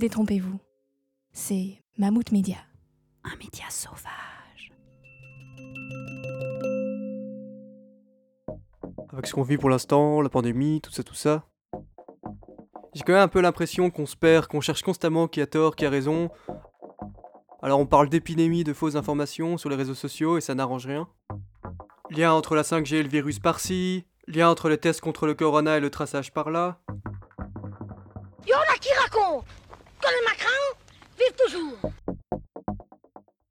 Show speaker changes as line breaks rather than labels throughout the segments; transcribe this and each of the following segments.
détrompez-vous. C'est Mammouth Média. Un média sauvage.
Avec ce qu'on vit pour l'instant, la pandémie, tout ça, tout ça. J'ai quand même un peu l'impression qu'on se perd, qu'on cherche constamment qui a tort, qui a raison. Alors on parle d'épidémie, de fausses informations sur les réseaux sociaux et ça n'arrange rien. Lien entre la 5G et le virus par-ci, lien entre les tests contre le corona et le traçage par-là.
Y'en a qui raconte que le Macron vive toujours.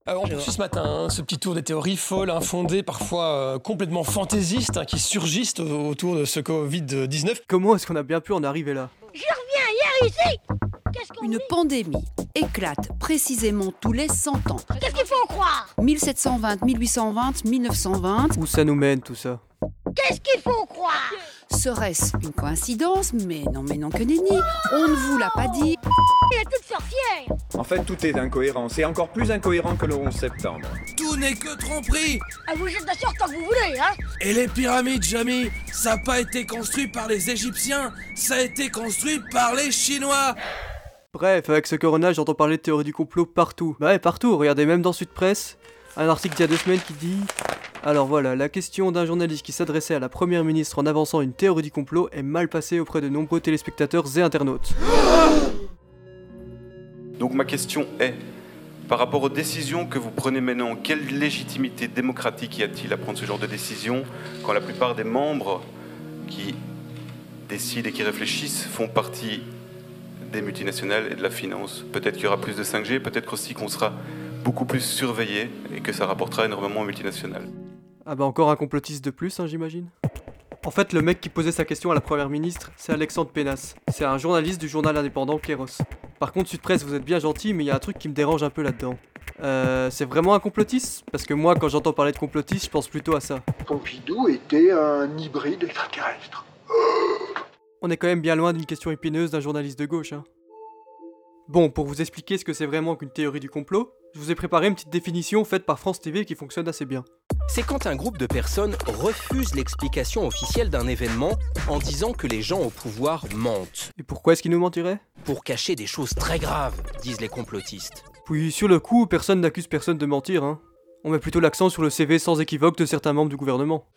Alors, on poursuit ce matin hein, ce petit tour des théories folles, infondées, parfois euh, complètement fantaisistes, hein, qui surgissent au- autour de ce Covid-19.
Comment est-ce qu'on a bien pu en arriver là?
Je reviens hier ici.
Une pandémie éclate précisément tous les 100 ans.
Qu'est-ce qu'il faut croire?
1720, 1820, 1920.
Où ça nous mène tout ça?
Qu'est-ce qu'il faut croire
Serait-ce une coïncidence Mais non, mais non que nenni. On ne vous l'a pas dit.
Il est toute sorcière.
En fait, tout est incohérent. C'est encore plus incohérent que le 11 septembre.
Tout n'est que tromperie
Ah, vous êtes d'accord tant que vous voulez, hein
Et les pyramides, Jamy, ça n'a pas été construit par les Égyptiens, ça a été construit par les Chinois
Bref, avec ce corona, j'entends parler de théorie du complot partout. Bah ouais, partout. Regardez, même dans Sud Presse, un article d'il y a deux semaines qui dit Alors voilà, la question d'un journaliste qui s'adressait à la première ministre en avançant une théorie du complot est mal passée auprès de nombreux téléspectateurs et internautes.
Donc ma question est, par rapport aux décisions que vous prenez maintenant, quelle légitimité démocratique y a-t-il à prendre ce genre de décision quand la plupart des membres qui décident et qui réfléchissent font partie des multinationales et de la finance? Peut-être qu'il y aura plus de 5G, peut-être aussi qu'on sera beaucoup plus surveillé et que ça rapportera énormément aux multinationales.
Ah bah encore un complotiste de plus, hein, j'imagine En fait, le mec qui posait sa question à la première ministre, c'est Alexandre Pénas. C'est un journaliste du journal indépendant Kéros. Par contre, Sud Presse, vous êtes bien gentil, mais il y a un truc qui me dérange un peu là-dedans. Euh, c'est vraiment un complotiste? Parce que moi, quand j'entends parler de complotiste, je pense plutôt à ça.
Pompidou était un hybride extraterrestre.
On est quand même bien loin d'une question épineuse d'un journaliste de gauche, hein. Bon, pour vous expliquer ce que c'est vraiment qu'une théorie du complot, je vous ai préparé une petite définition faite par France TV qui fonctionne assez bien.
C'est quand un groupe de personnes refuse l'explication officielle d'un événement en disant que les gens au pouvoir mentent.
Et pourquoi est-ce qu'il nous mentirait
Pour cacher des choses très graves, disent les complotistes.
Puis sur le coup, personne n'accuse personne de mentir, hein. On met plutôt l'accent sur le CV sans équivoque de certains membres du gouvernement.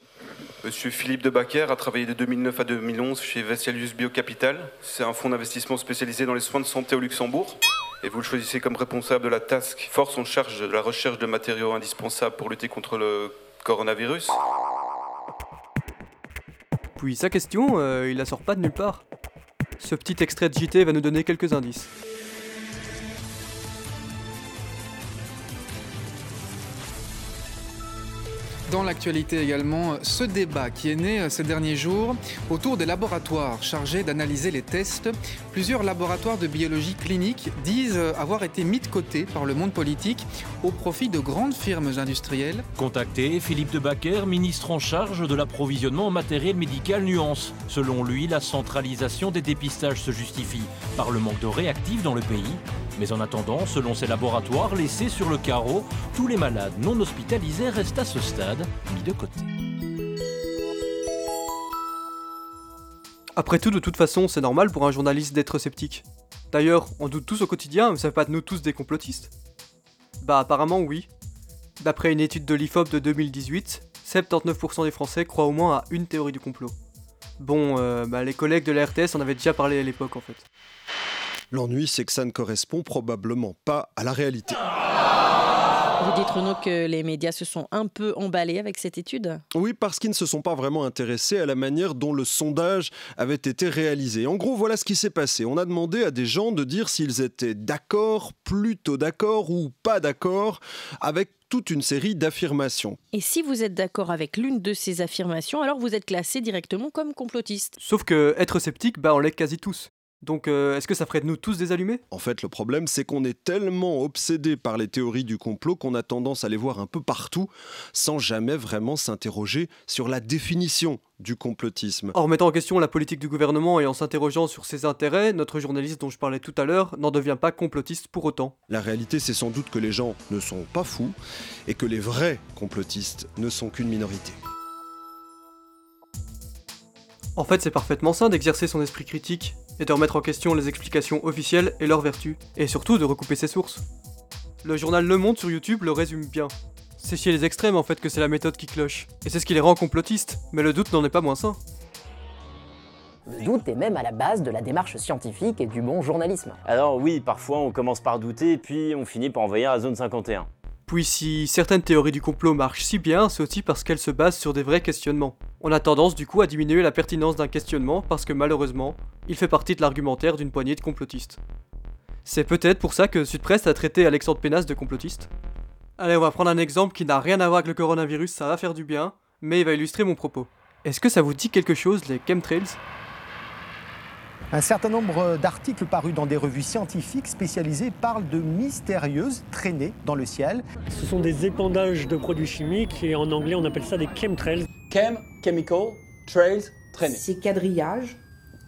Monsieur Philippe de Bacquer a travaillé de 2009 à 2011 chez Vesalius Biocapital. C'est un fonds d'investissement spécialisé dans les soins de santé au Luxembourg. Et vous le choisissez comme responsable de la task force en charge de la recherche de matériaux indispensables pour lutter contre le coronavirus.
Puis sa question, euh, il la sort pas de nulle part. Ce petit extrait de JT va nous donner quelques indices.
Dans l'actualité également, ce débat qui est né ces derniers jours autour des laboratoires chargés d'analyser les tests. Plusieurs laboratoires de biologie clinique disent avoir été mis de côté par le monde politique au profit de grandes firmes industrielles.
Contacté, Philippe de Bacquer, ministre en charge de l'approvisionnement en matériel médical nuance. Selon lui, la centralisation des dépistages se justifie par le manque de réactifs dans le pays. Mais en attendant, selon ces laboratoires laissés sur le carreau, tous les malades non hospitalisés restent à ce stade mis de côté.
Après tout, de toute façon, c'est normal pour un journaliste d'être sceptique. D'ailleurs, on doute tous au quotidien, mais ça fait pas de nous tous des complotistes Bah apparemment oui. D'après une étude de l'IFOP de 2018, 79% des Français croient au moins à une théorie du complot. Bon, euh, bah, les collègues de la RTS en avaient déjà parlé à l'époque en fait.
L'ennui, c'est que ça ne correspond probablement pas à la réalité.
Vous dites Renaud que les médias se sont un peu emballés avec cette étude?
Oui, parce qu'ils ne se sont pas vraiment intéressés à la manière dont le sondage avait été réalisé. En gros, voilà ce qui s'est passé. On a demandé à des gens de dire s'ils étaient d'accord, plutôt d'accord ou pas d'accord avec toute une série d'affirmations.
Et si vous êtes d'accord avec l'une de ces affirmations, alors vous êtes classé directement comme complotiste.
Sauf que être sceptique, bah on l'est quasi tous. Donc euh, est-ce que ça ferait de nous tous des allumés?
En fait, le problème, c'est qu'on est tellement obsédé par les théories du complot qu'on a tendance à les voir un peu partout, sans jamais vraiment s'interroger sur la définition du complotisme.
En remettant en question la politique du gouvernement et en s'interrogeant sur ses intérêts, notre journaliste dont je parlais tout à l'heure n'en devient pas complotiste pour autant.
La réalité, c'est sans doute que les gens ne sont pas fous et que les vrais complotistes ne sont qu'une minorité.
En fait, c'est parfaitement sain d'exercer son esprit critique et de remettre en question les explications officielles et leurs vertus, et surtout de recouper ses sources. Le journal Le Monde sur YouTube le résume bien. C'est chez les extrêmes en fait que c'est la méthode qui cloche, et c'est ce qui les rend complotistes, mais le doute n'en est pas moins sain.
Le doute est même à la base de la démarche scientifique et du bon journalisme.
Alors oui, parfois on commence par douter, puis on finit par envahir la zone 51.
Puis si certaines théories du complot marchent si bien, c'est aussi parce qu'elles se basent sur des vrais questionnements. On a tendance du coup à diminuer la pertinence d'un questionnement parce que malheureusement, il fait partie de l'argumentaire d'une poignée de complotistes. C'est peut-être pour ça que Sudpresse a traité Alexandre Pénas de complotiste. Allez, on va prendre un exemple qui n'a rien à voir avec le coronavirus, ça va faire du bien, mais il va illustrer mon propos. Est-ce que ça vous dit quelque chose, les chemtrails?
Un certain nombre d'articles parus dans des revues scientifiques spécialisées parlent de mystérieuses traînées dans le ciel.
Ce sont des épandages de produits chimiques et en anglais on appelle ça des chemtrails.
Chem, chemical, trails, traînées.
Ces quadrillages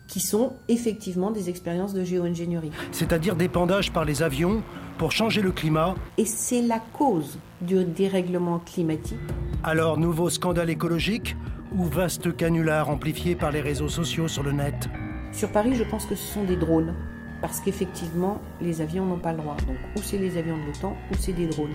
qui sont effectivement des expériences de géo-ingénierie.
C'est-à-dire d'épandages par les avions pour changer le climat.
Et c'est la cause du dérèglement climatique.
Alors, nouveau scandale écologique ou vaste canular amplifié par les réseaux sociaux sur le net?
Sur Paris, je pense que ce sont des drones. Parce qu'effectivement, les avions n'ont pas le droit. Donc, ou c'est les avions de l'OTAN, ou c'est des drones.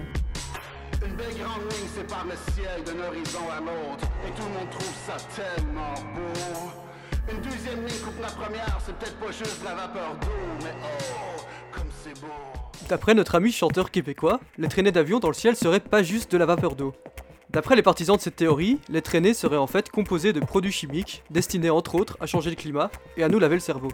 Une belle grande ligne sépare le ciel d'un horizon à l'autre. Et tout le monde trouve ça tellement beau. Une deuxième ligne coupe la première, c'est peut-être pas juste la vapeur d'eau, mais oh, comme c'est beau.
D'après notre ami chanteur québécois, les traînées d'avions dans le ciel seraient pas juste de la vapeur d'eau. D'après les partisans de cette théorie, les traînées seraient en fait composées de produits chimiques destinés entre autres à changer le climat et à nous laver le cerveau.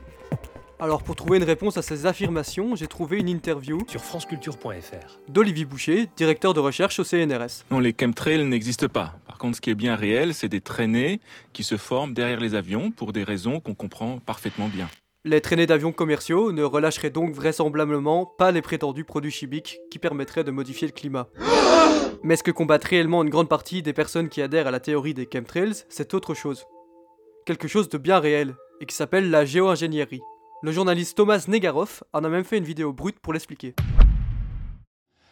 Alors pour trouver une réponse à ces affirmations, j'ai trouvé une interview
sur franceculture.fr
d'Olivier Boucher, directeur de recherche au CNRS.
Non, les chemtrails n'existent pas. Par contre, ce qui est bien réel, c'est des traînées qui se forment derrière les avions pour des raisons qu'on comprend parfaitement bien.
Les traînées d'avions commerciaux ne relâcheraient donc vraisemblablement pas les prétendus produits chimiques qui permettraient de modifier le climat. Mais ce que combattent réellement une grande partie des personnes qui adhèrent à la théorie des chemtrails, c'est autre chose? Quelque chose de bien réel, et qui s'appelle la géo-ingénierie. Le journaliste Thomas Negaroff en a même fait une vidéo brute pour l'expliquer.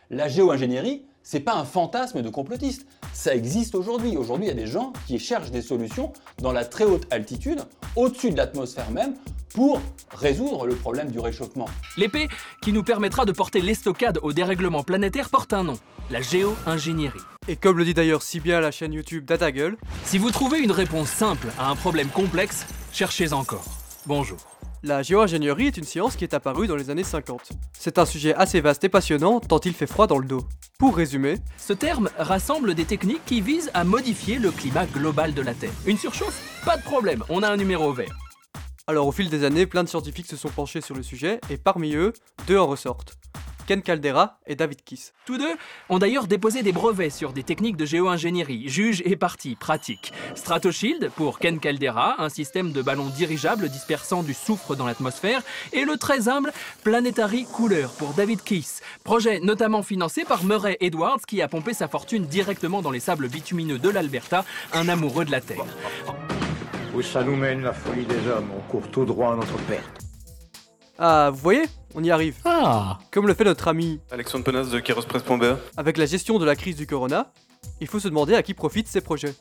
La géo-ingénierie, c'est pas un fantasme de complotiste. Ça existe aujourd'hui. Aujourd'hui, il y a des gens qui cherchent des solutions dans la très haute altitude, au-dessus de l'atmosphère même, pour résoudre le problème du réchauffement.
L'épée qui nous permettra de porter l'estocade au dérèglement planétaire porte un nom, la géo-ingénierie.
Et comme le dit d'ailleurs si bien la chaîne YouTube DataGull,
si vous trouvez une réponse simple à un problème complexe, cherchez encore. Bonjour.
La géo-ingénierie est une science qui est apparue dans les années 50. C'est un sujet assez vaste et passionnant tant il fait froid dans le dos. Pour résumer,
ce terme rassemble des techniques qui visent à modifier le climat global de la Terre. Une surchauffe Pas de problème, on a un numéro vert.
Alors au fil des années, plein de scientifiques se sont penchés sur le sujet et parmi eux, deux en ressortent. Ken Caldera et David Kiss.
Tous deux ont d'ailleurs déposé des brevets sur des techniques de géo-ingénierie, juge et partie, pratique. Stratoshield pour Ken Caldera, un système de ballon dirigeable dispersant du soufre dans l'atmosphère, et le très humble Planetary Cooler pour David Kiss, projet notamment financé par Murray Edwards qui a pompé sa fortune directement dans les sables bitumineux de l'Alberta, un amoureux de la Terre.
Où ça nous mène la folie des hommes On court tout droit à notre perte.
Ah, vous voyez On y arrive.
Ah
Comme le fait notre ami
Alexandre Penas de Kerospress.be.
Avec la gestion de la crise du corona, il faut se demander à qui profitent ces projets.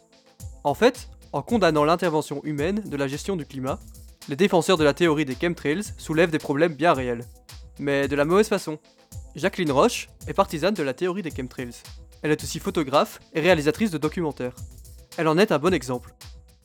En fait, en condamnant l'intervention humaine de la gestion du climat, les défenseurs de la théorie des chemtrails soulèvent des problèmes bien réels. Mais de la mauvaise façon. Jacqueline Roche est partisane de la théorie des chemtrails. Elle est aussi photographe et réalisatrice de documentaires. Elle en est un bon exemple.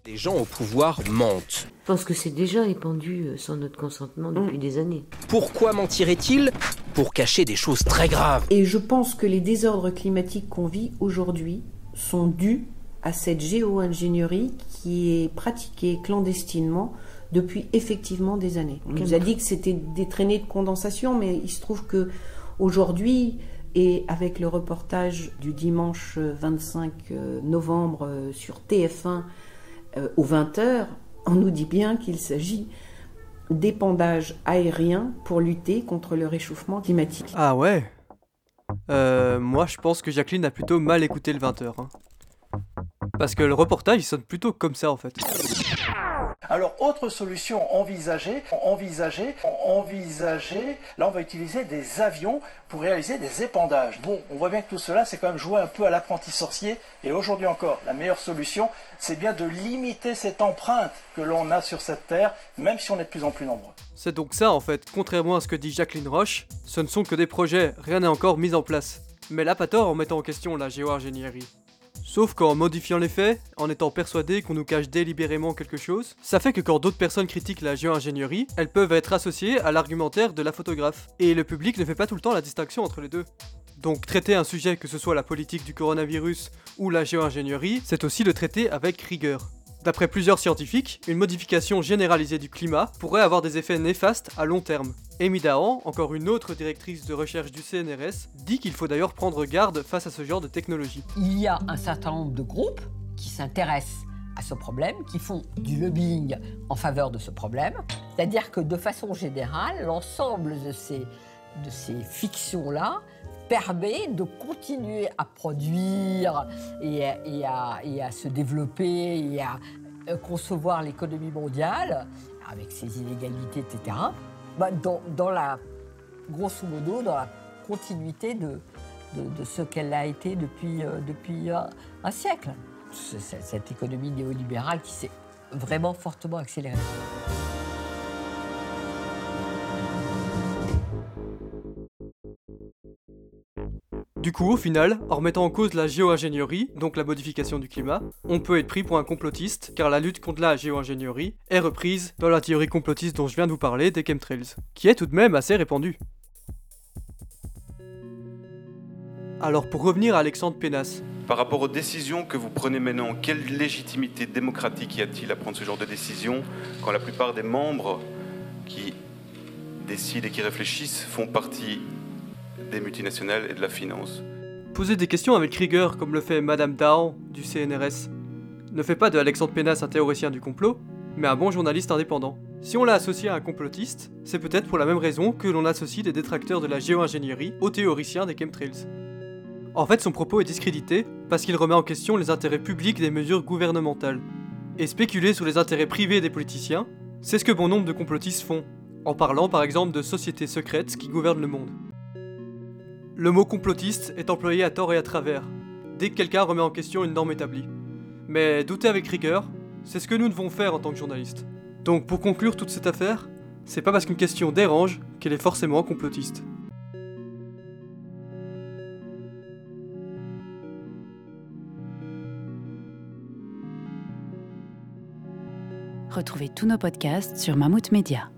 Les gens au pouvoir mentent.
Je pense que c'est déjà répandu euh, sans notre consentement depuis des années.
Pourquoi mentiraient-ils Pour cacher des choses très graves.
Et je pense que les désordres climatiques qu'on vit aujourd'hui sont dus à cette géo-ingénierie qui est pratiquée clandestinement depuis effectivement des années. On nous a dit que c'était des traînées de condensation, mais il se trouve que aujourd'hui, et avec le reportage du dimanche 25 euh, novembre euh, sur TF1 euh, aux 20h, on nous dit bien qu'il s'agit d'épandage aérien pour lutter contre le réchauffement climatique.
Ah ouais euh, Moi je pense que Jacqueline a plutôt mal écouté le 20h. Hein. Parce que le reportage il sonne plutôt comme ça en fait.
Alors, autre solution envisagée, envisagée, envisagée, là on va utiliser des avions pour réaliser des épandages. Bon, on voit bien que tout cela, c'est quand même jouer un peu à l'apprenti sorcier. Et aujourd'hui encore, la meilleure solution, c'est bien de limiter cette empreinte que l'on a sur cette terre, même si on est de plus en plus nombreux.
C'est donc ça en fait, contrairement à ce que dit Jacqueline Roche, ce ne sont que des projets, rien n'est encore mis en place. Mais là pas tort en mettant en question la géo-ingénierie. Sauf qu'en modifiant les faits, en étant persuadé qu'on nous cache délibérément quelque chose, ça fait que quand d'autres personnes critiquent la géo-ingénierie, elles peuvent être associées à l'argumentaire de la photographe. Et le public ne fait pas tout le temps la distinction entre les deux. Donc traiter un sujet, que ce soit la politique du coronavirus ou la géo-ingénierie, c'est aussi le traiter avec rigueur. D'après plusieurs scientifiques, une modification généralisée du climat pourrait avoir des effets néfastes à long terme. Amy Dahan, encore une autre directrice de recherche du CNRS, dit qu'il faut d'ailleurs prendre garde face à ce genre de technologie.
Il y a un certain nombre de groupes qui s'intéressent à ce problème, qui font du lobbying en faveur de ce problème. C'est-à-dire que de façon générale, l'ensemble de ces, de ces fictions-là permet de continuer à produire et, à, se développer et à euh, concevoir l'économie mondiale avec ses inégalités, etc., bah, dans, la, grosso modo, dans la continuité de, ce qu'elle a été depuis, euh, un, un siècle. Cette économie néolibérale qui s'est vraiment fortement accélérée.
Du coup, au final, en remettant en cause la géo-ingénierie, donc la modification du climat, on peut être pris pour un complotiste, car la lutte contre la géo-ingénierie est reprise dans la théorie complotiste dont je viens de vous parler des chemtrails, qui est tout de même assez répandue. Alors pour revenir à Alexandre Pénas.
Par rapport aux décisions que vous prenez maintenant, quelle légitimité démocratique y a-t-il à prendre ce genre de décision quand la plupart des membres qui décident et qui réfléchissent font partie des multinationales et de la finance.
Poser des questions avec rigueur, comme le fait Madame Dahan du CNRS, ne fait pas de Alexandre Pénas un théoricien du complot, mais un bon journaliste indépendant. Si on l'a associé à un complotiste, c'est peut-être pour la même raison que l'on associe des détracteurs de la géo-ingénierie aux théoriciens des chemtrails. En fait, son propos est discrédité parce qu'il remet en question les intérêts publics des mesures gouvernementales. Et spéculer sur les intérêts privés des politiciens, c'est ce que bon nombre de complotistes font, en parlant par exemple de sociétés secrètes qui gouvernent le monde. Le mot complotiste est employé à tort et à travers, dès que quelqu'un remet en question une norme établie. Mais douter avec rigueur, c'est ce que nous devons faire en tant que journalistes. Donc pour conclure toute cette affaire, c'est pas parce qu'une question dérange qu'elle est forcément complotiste.
Retrouvez tous nos podcasts sur Mammouth Media.